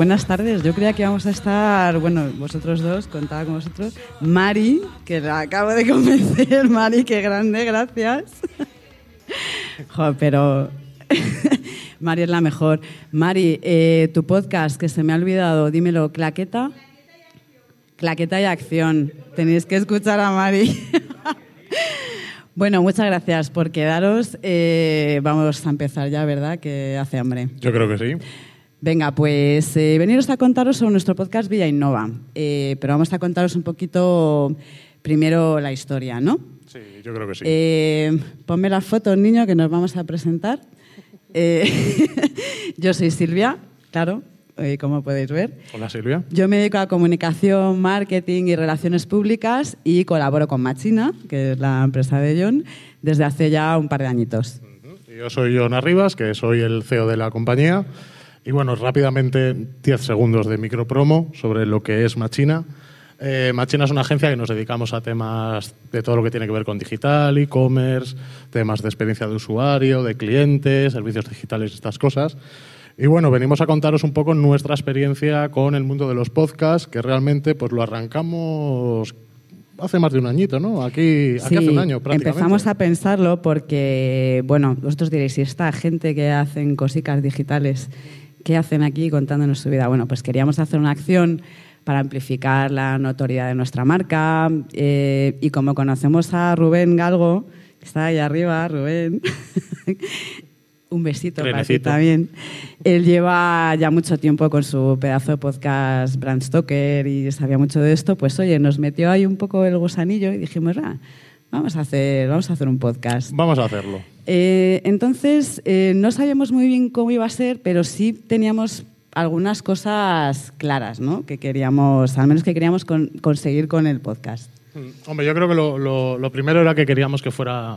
buenas tardes. Yo creía que íbamos a estar, bueno, vosotros dos, contaba con vosotros. Mari, que la acabo de convencer. Mari, qué grande, gracias. Joder, pero Mari es la mejor. Mari, eh, tu podcast, que se me ha olvidado, dímelo, Claqueta. Claqueta y acción. Tenéis que escuchar a Mari. bueno, muchas gracias por quedaros. Eh, vamos a empezar ya, ¿verdad? Que hace hambre. Yo creo que sí. Venga, pues eh, veniros a contaros sobre nuestro podcast Villa Innova. Eh, pero vamos a contaros un poquito primero la historia, ¿no? Sí, yo creo que sí. Eh, ponme las fotos, niño, que nos vamos a presentar. Eh, yo soy Silvia, claro, como podéis ver. Hola Silvia. Yo me dedico a comunicación, marketing y relaciones públicas y colaboro con Machina, que es la empresa de John, desde hace ya un par de añitos. Yo soy John Arribas, que soy el CEO de la compañía. Y bueno, rápidamente 10 segundos de micropromo sobre lo que es Machina. Eh, Machina es una agencia que nos dedicamos a temas de todo lo que tiene que ver con digital, e-commerce, temas de experiencia de usuario, de clientes, servicios digitales, estas cosas. Y bueno, venimos a contaros un poco nuestra experiencia con el mundo de los podcasts, que realmente pues lo arrancamos hace más de un añito, ¿no? Aquí, aquí hace un año prácticamente. Empezamos a pensarlo porque, bueno, vosotros diréis, si esta gente que hacen cositas digitales, ¿qué hacen aquí contándonos su vida? Bueno, pues queríamos hacer una acción para amplificar la notoriedad de nuestra marca eh, y como conocemos a Rubén Galgo, que está ahí arriba, Rubén, un besito para ti también. Él lleva ya mucho tiempo con su pedazo de podcast Brand Stoker y sabía mucho de esto. Pues oye, nos metió ahí un poco el gusanillo y dijimos, ah, vamos a hacer, vamos a hacer un podcast. Vamos a hacerlo. Eh, entonces, eh, no sabíamos muy bien cómo iba a ser, pero sí teníamos algunas cosas claras, ¿no? Que queríamos, al menos que queríamos con- conseguir con el podcast. Mm, Hombre, yo creo que lo, lo- lo primero era que queríamos que fuera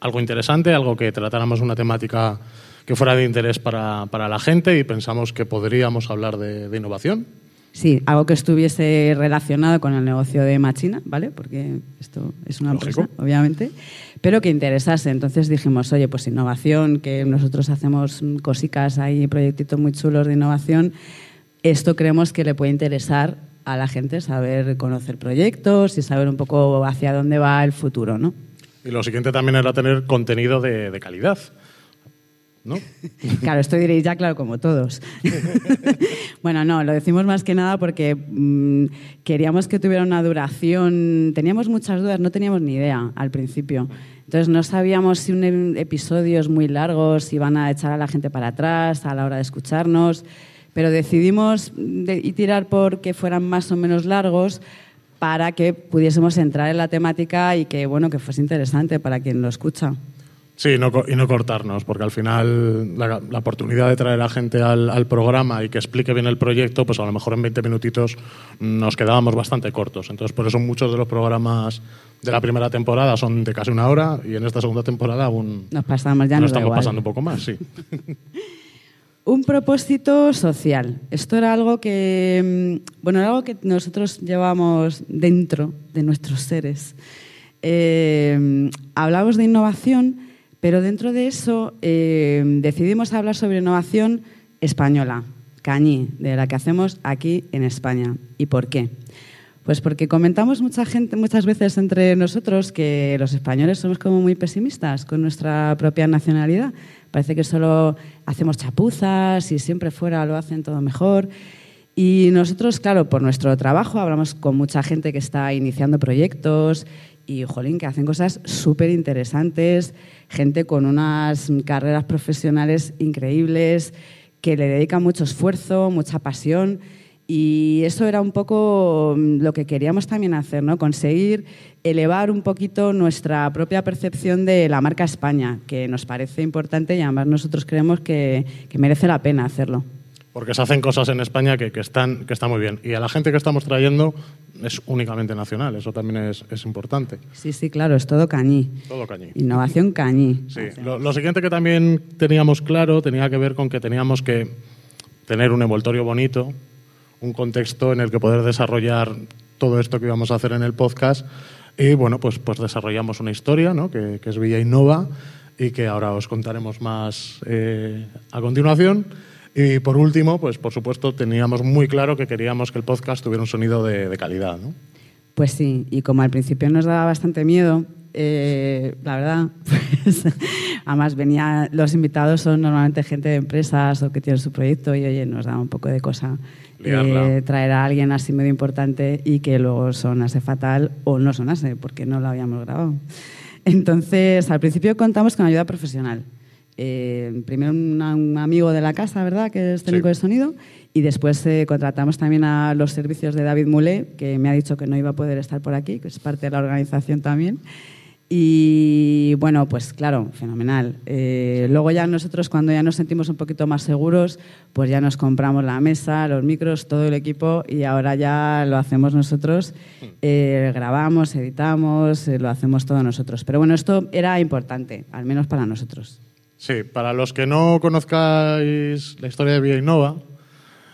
algo interesante, algo que tratáramos una temática que fuera de interés para, para la gente y pensamos que podríamos hablar de, de innovación. Sí, algo que estuviese relacionado con el negocio de Machina, ¿vale? Porque esto es una Lógico. empresa, obviamente, pero que interesase. Entonces dijimos, oye, pues innovación, que nosotros hacemos cosicas ahí, proyectitos muy chulos de innovación, esto creemos que le puede interesar a la gente saber conocer proyectos y saber un poco hacia dónde va el futuro, ¿no? Y lo siguiente también era tener contenido de, de calidad. ¿No? Claro, esto diréis ya, claro, como todos. bueno, no, lo decimos más que nada porque mm, queríamos que tuviera una duración. Teníamos muchas dudas, no teníamos ni idea al principio. Entonces no sabíamos si un em- episodios muy largos iban a echar a la gente para atrás a la hora de escucharnos, pero decidimos de- y tirar por que fueran más o menos largos para que pudiésemos entrar en la temática y que bueno que fuese interesante para quien lo escucha. Sí, no y no cortarnos, porque al final la, la oportunidad de traer a gente al, al programa y que explique bien el proyecto, pues a lo mejor en 20 minutitos nos quedábamos bastante cortos. Entonces, por eso muchos de los programas de la primera temporada son de casi una hora y en esta segunda temporada aún Nos pasamos ya, nos nos da estamos igual. pasando un poco más, sí. Un propósito social. Esto era algo que, mm, bueno, era algo que nosotros llevamos dentro de nuestros seres. Eh, hablamos de innovación, pero dentro de eso eh, decidimos hablar sobre innovación española, cañí, de la que hacemos aquí en España. ¿Y por qué? Pues porque comentamos mucha gente, muchas veces entre nosotros que los españoles somos como muy pesimistas con nuestra propia nacionalidad. Parece que solo hacemos chapuzas y siempre fuera lo hacen todo mejor. Y nosotros, claro, por nuestro trabajo hablamos con mucha gente que está iniciando proyectos y, jolín, que hacen cosas súper interesantes, gente con unas carreras profesionales increíbles, que le dedican mucho esfuerzo, mucha pasión. Y eso era un poco mm, lo que queríamos también hacer, ¿no? Conseguir elevar un poquito nuestra propia percepción de la marca España, que nos parece importante y además nosotros creemos que merece la pena hacerlo. Porque se hacen cosas en España que, que están, que están muy bien. Y a la gente que estamos trayendo es únicamente nacional, eso también es, es importante. Sí, sí, claro, es todo cañí. Todo cañí. Innovación cañí. Sí. Lo, lo siguiente que también teníamos claro tenía que ver con que teníamos que tener un envoltorio bonito, un contexto en el que poder desarrollar todo esto que íbamos a hacer en el podcast. Y bueno, pues, pues desarrollamos una historia, ¿no? que, que es Villa Innova y que ahora os contaremos más eh, a continuación. Y por último, pues por supuesto teníamos muy claro que queríamos que el podcast tuviera un sonido de, de calidad, ¿no? Pues sí, y como al principio nos daba bastante miedo, eh, la verdad, pues, además venía, los invitados son normalmente gente de empresas o que tienen su proyecto y oye, nos da un poco de cosa eh, traer a alguien así medio importante y que luego sonase fatal o no sonase porque no lo habíamos grabado. Entonces, al principio contamos con ayuda profesional. Eh, primero un, amigo de la casa, ¿verdad?, que es técnico de sonido, y después eh, contratamos también a los servicios de David Mulé, que me ha dicho que no iba a poder estar por aquí, que es parte de la organización también. Y bueno, pues claro, fenomenal. Eh, luego ya nosotros cuando ya nos sentimos un poquito más seguros, pues ya nos compramos la mesa, los micros, todo el equipo y ahora ya lo hacemos nosotros. grabamos, editamos, lo hacemos todo nosotros. Pero bueno, esto era importante, al menos para nosotros. Sí, para los que no conozcáis la historia de Villa Innova,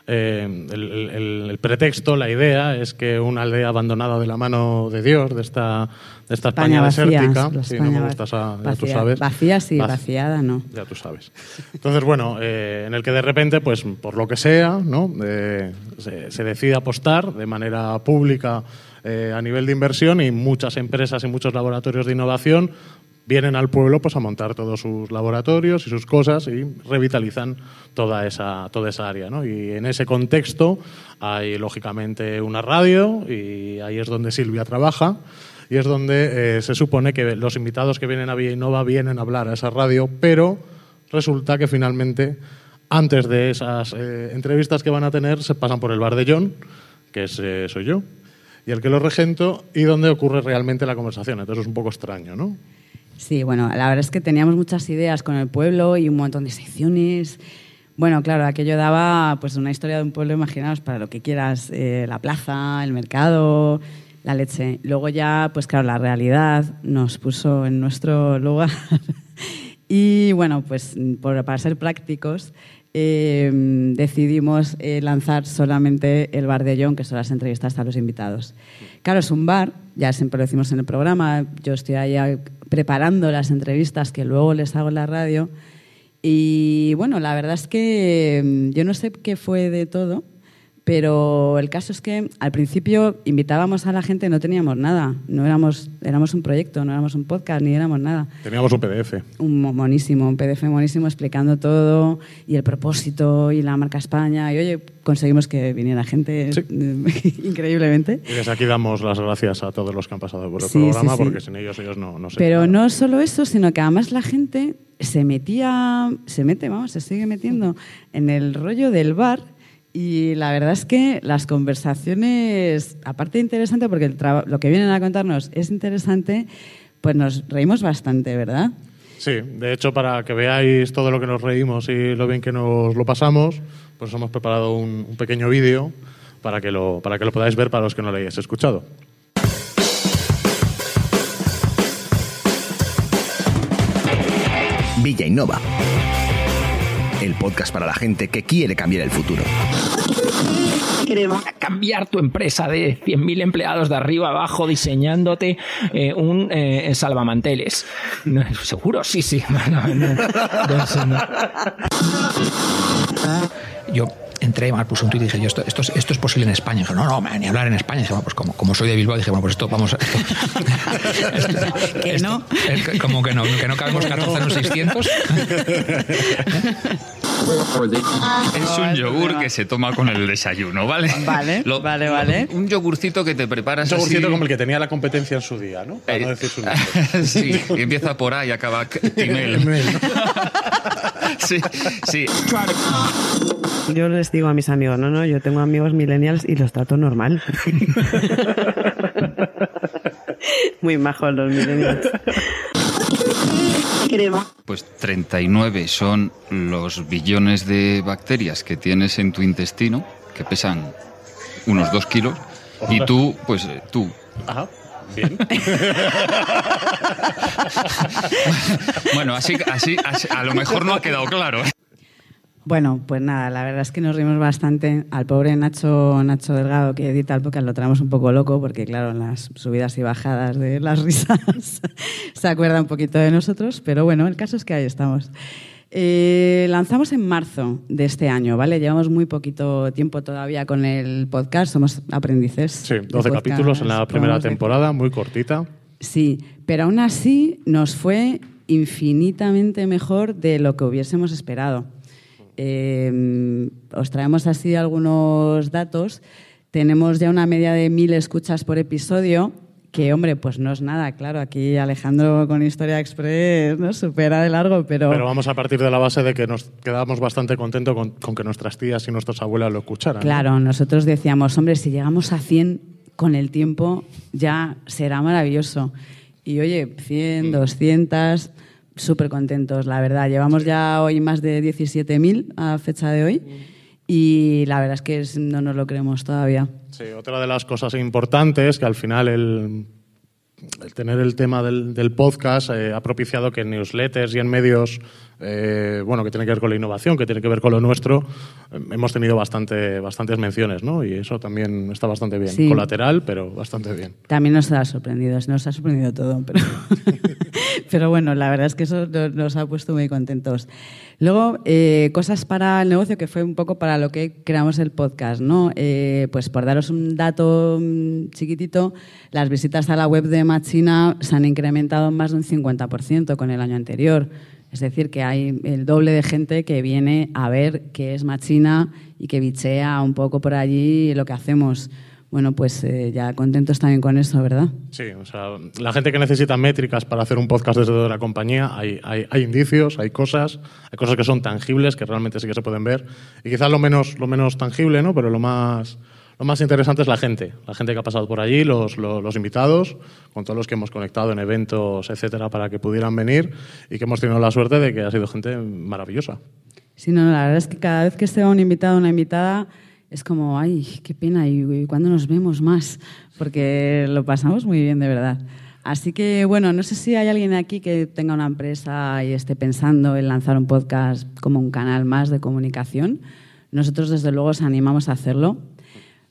eh, el, pretexto, la idea es que una aldea abandonada de la mano de Dios, de esta, de esta España, desértica, si no me gustas ya tú sabes. Vacía sí, vaciada no. Ya tú sabes. Entonces, bueno, eh, en el que de repente, pues por lo que sea, ¿no? Eh, se, se, decide apostar de manera pública a nivel de inversión y muchas empresas y muchos laboratorios de innovación vienen al pueblo pues, a montar todos sus laboratorios y sus cosas y revitalizan toda esa, toda esa área. ¿no? Y en ese contexto hay, lógicamente, una radio y ahí es donde Silvia trabaja y es donde eh, se supone que los invitados que vienen a Villa Innova vienen a hablar a esa radio, pero resulta que finalmente, antes de esas eh, entrevistas que van a tener, se pasan por el bar de John, que es, eh, soy yo, y el que lo regento, y donde ocurre realmente la conversación. Entonces es un poco extraño, ¿no? Sí, bueno, la verdad es que teníamos muchas ideas con el pueblo y un montón de secciones. Bueno, claro, aquello daba pues una historia de un pueblo, imaginaos, para lo que quieras, eh, la plaza, el mercado, la leche. Luego ya, pues claro, la realidad nos puso en nuestro lugar. y bueno, pues para ser prácticos, eh, decidimos eh, lanzar solamente el bar de John, que son las entrevistas a los invitados. Claro, es un bar, ya siempre lo decimos en el programa, yo estoy ahí preparando las entrevistas que luego les hago en la radio. Y bueno, la verdad es que mm, yo no sé qué fue de todo, pero el caso es que al principio invitábamos a la gente, no teníamos nada, no éramos, éramos un proyecto, no éramos un podcast, ni éramos nada. Teníamos un PDF. Un monísimo, un PDF monísimo explicando todo y el propósito y la marca España. Y oye, conseguimos que viniera gente increíblemente. Y desde aquí damos las gracias a todos los que han pasado por el programa, porque sin ellos ellos no, no Pero no solo eso, sino que además la gente se metía, se mete, vamos, se sigue metiendo en el rollo del bar y la verdad es que las conversaciones, aparte de interesante, porque lo que vienen a contarnos es interesante, pues nos reímos bastante, ¿verdad? Sí, de hecho, para que veáis todo lo que nos reímos y lo bien que nos lo pasamos, pues hemos preparado un, pequeño vídeo para, que lo, para que lo podáis ver para los que no lo hayáis escuchado. Villa Innova el podcast para la gente que quiere cambiar el futuro. Queremos cambiar tu empresa de 100.000 empleados de arriba abajo diseñándote eh, un eh, salvamanteles. ¿Seguro? Sí, sí. Yo entré, mal puse un tuit y dije, yo, esto, esto, esto, es posible en España. Y no, no, ni hablar en España. dije, bueno, pues como, como soy de Bilbao, dije, bueno, pues esto vamos. que no. como que no, que no cabemos 14 en los 600. Es un yogur que se toma con el desayuno, ¿vale? Vale, vale, vale. Un yogurcito que te preparas Un yogurcito como el que tenía la competencia en su día, ¿no? Para no eh, decir su nombre. sí, y empieza por A y acaba Timel. sí, sí. Yo les digo a mis amigos, no, no, yo tengo amigos millennials y los trato normal. Muy majos los millennials. Pues 39 son los billones de bacterias que tienes en tu intestino, que pesan unos 2 kilos, y tú, pues eh, tú. Ajá. Bien. bueno, así, así, a lo mejor no ha quedado claro. Bueno, pues nada, la verdad es que nos rimos bastante. Al pobre Nacho, Nacho Delgado, que edita el podcast, lo traemos un poco loco, porque claro, en las subidas y bajadas de las risas se acuerda un poquito de nosotros, pero bueno, el caso es que ahí estamos. Eh, lanzamos en marzo de este año, ¿vale? Llevamos muy poquito tiempo todavía con el podcast, somos aprendices. Sí, de 12 podcast, capítulos en la primera temporada, muy cortita. Sí, pero aún así nos fue infinitamente mejor de lo que hubiésemos esperado. Eh, os traemos así algunos datos. Tenemos ya una media de mil escuchas por episodio, que hombre, pues no es nada, claro. Aquí Alejandro con Historia Express nos supera de largo, pero, Pero vamos a partir de la base de que nos quedamos bastante contentos con, con que nuestras tías y nuestras abuelas lo escucharan. ¿no? claro, nosotros decíamos, hombre, si llegamos a 100 con el tiempo, ya será maravilloso. Y oye, 100, 200, súper contentos, la verdad. Llevamos ya hoy más de 17.000 a fecha de hoy y la verdad es que no nos lo creemos todavía. Sí, otra de las cosas importantes que al final el, el tener el tema del, del podcast eh, ha propiciado que en newsletters y en medios, eh, bueno, que tiene que ver con la innovación, que tiene que ver con lo nuestro, hemos tenido bastante, bastantes menciones, ¿no? Y eso también está bastante bien. Sí. Colateral, pero bastante bien. También nos ha sorprendido, nos ha sorprendido todo, pero, pero bueno, la verdad es que eso nos, ha puesto muy contentos. Luego, eh, cosas para el negocio, que fue un poco para lo que creamos el podcast, ¿no? Eh, pues por daros un dato mm, chiquitito, las visitas a la web de Machina se han incrementado en más de un 50% con el año anterior. Es decir, que hay el doble de gente que viene a ver qué es Machina y que bichea un poco por allí lo que hacemos. Bueno, pues eh, ya contentos también con eso, ¿verdad? Sí, o sea, la gente que necesita métricas para hacer un podcast desde la compañía, hay, hay, hay indicios, hay cosas, hay cosas que son tangibles, que realmente sí que se pueden ver. Y quizás lo menos, lo menos tangible, ¿no? Pero lo más, lo más interesante es la gente, la gente que ha pasado por allí, los, los, los invitados, con todos los que hemos conectado en eventos, etcétera, para que pudieran venir y que hemos tenido la suerte de que ha sido gente maravillosa. Sí, no, la verdad es que cada vez que se va un invitado o una invitada es como, ay, qué pena, y, y cuándo nos vemos más, porque lo pasamos muy bien, de verdad. Así que, bueno, no sé si hay alguien aquí que tenga una empresa y esté pensando en lanzar un podcast como un canal más de comunicación. Nosotros, desde luego, os animamos a hacerlo.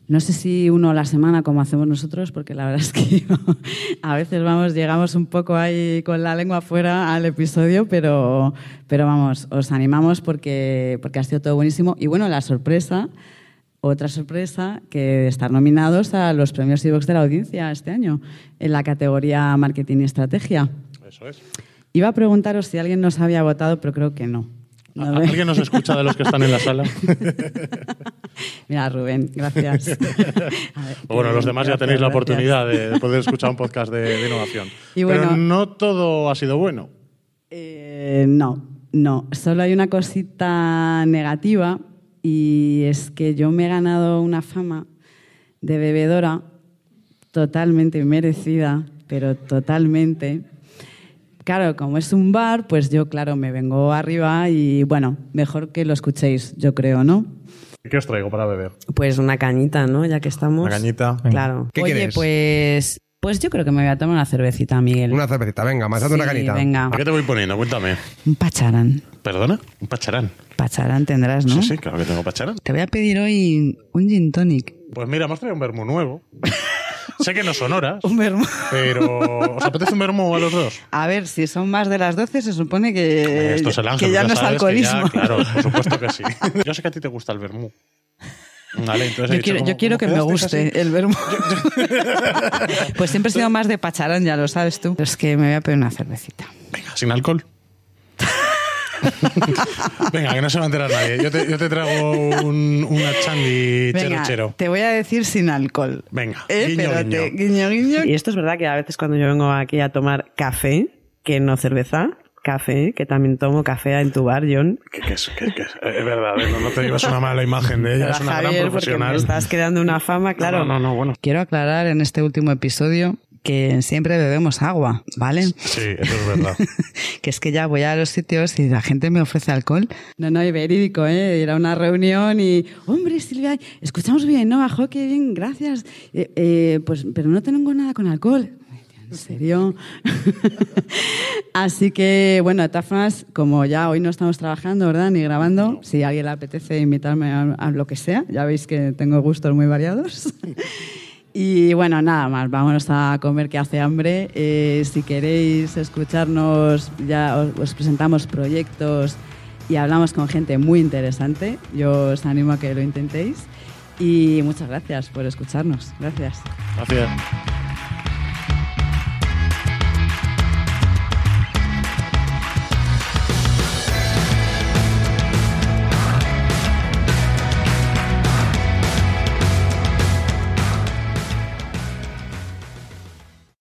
No sé si uno a la semana como hacemos nosotros, porque la verdad es que a veces vamos, llegamos un poco ahí con la lengua fuera al episodio, pero, pero vamos, os animamos porque, porque ha sido todo buenísimo. Y bueno, la sorpresa, otra sorpresa, que estar nominados a los premios iVox de la audiencia este año, en la categoría Marketing y Estrategia. Eso es. Iba a preguntaros si alguien nos había votado, pero creo que no. No ¿A- ve- ¿Alguien nos escucha de los que están en la sala? Mira, Rubén, gracias. Ver, Bueno, los demás ya tenéis la oportunidad de, de poder escuchar un podcast de, de innovación. Y bueno- Pero no todo ha sido bueno. Eh, no, no. Solo hay una cosita negativa y es que yo me he ganado una fama de bebedora totalmente merecida, pero totalmente. Claro, como es un bar, pues yo, claro, me vengo arriba y bueno, mejor que lo escuchéis, yo creo, ¿no? ¿Qué os traigo para beber? Pues una cañita, ¿no? Ya que estamos. Una cañita. Claro. ¿Qué Oye, quieres? pues, pues yo creo que me voy a tomar una cervecita, Miguel. Una cervecita, venga, más una Sí, canita. Venga, ¿A qué te voy poniendo? Cuéntame. un pacharán. ¿Perdona? Un pacharán. Pacharán tendrás, ¿no? Sí, sí, claro que tengo pacharán. Te voy a pedir hoy un gin tonic. Pues mira, hemos traído un vermú nuevo. sé que no son horas, Un vermú. pero ¿os apetece un vermú a los dos? A ver, si son más de las 12, se supone que, Esto es el ángel. que ya no es alcoholismo. ya- claro, por supuesto que sí. Yo sé que a ti te gusta el vermú. Vale, Yo dicho, quiero, ¿cómo- yo quiero que me guste el vermú. pues siempre he sido más de pacharán, ya lo sabes tú. Pero es que me voy a pedir una cervecita. Venga, sin alcohol. Venga, que no se va a enterar nadie. Yo te, yo te traigo un, una chandy chero Venga, chero. te voy a decir sin alcohol. Venga, Eh, guiño, guiño. guiño, guiño. Y esto es verdad que a veces cuando yo vengo aquí a tomar café, que no cerveza, café, que también tomo café en tu bar, John. Que- que es, que- que es- es verdad, ¿eh? no, no te llevas una mala imagen de ella, Para es una Javier, gran profesional. me estás creando una fama, claro. No, no, no, bueno. Quiero aclarar en este último episodio que siempre bebemos agua, ¿vale? Sí, eso es verdad. que es que ya voy a los sitios y la gente me ofrece alcohol. No, no, y verídico, ¿eh? Ir a una reunión y, hombre, Silvia, escuchamos bien, ¿no? Ajo, qué bien, gracias. Eh, eh, pues, pero no tengo nada con alcohol. ¿En serio? Así que, bueno, de todas formas, como ya hoy no estamos trabajando, ¿verdad? Ni grabando, si a alguien le apetece invitarme a, a lo que sea, ya veis que tengo gustos muy variados. Y bueno, nada más, vámonos a comer que hace hambre. Eh, si queréis escucharnos, ya os, os presentamos proyectos y hablamos con gente muy interesante. Yo os animo a que lo intentéis y muchas gracias por escucharnos. Gracias. Gracias.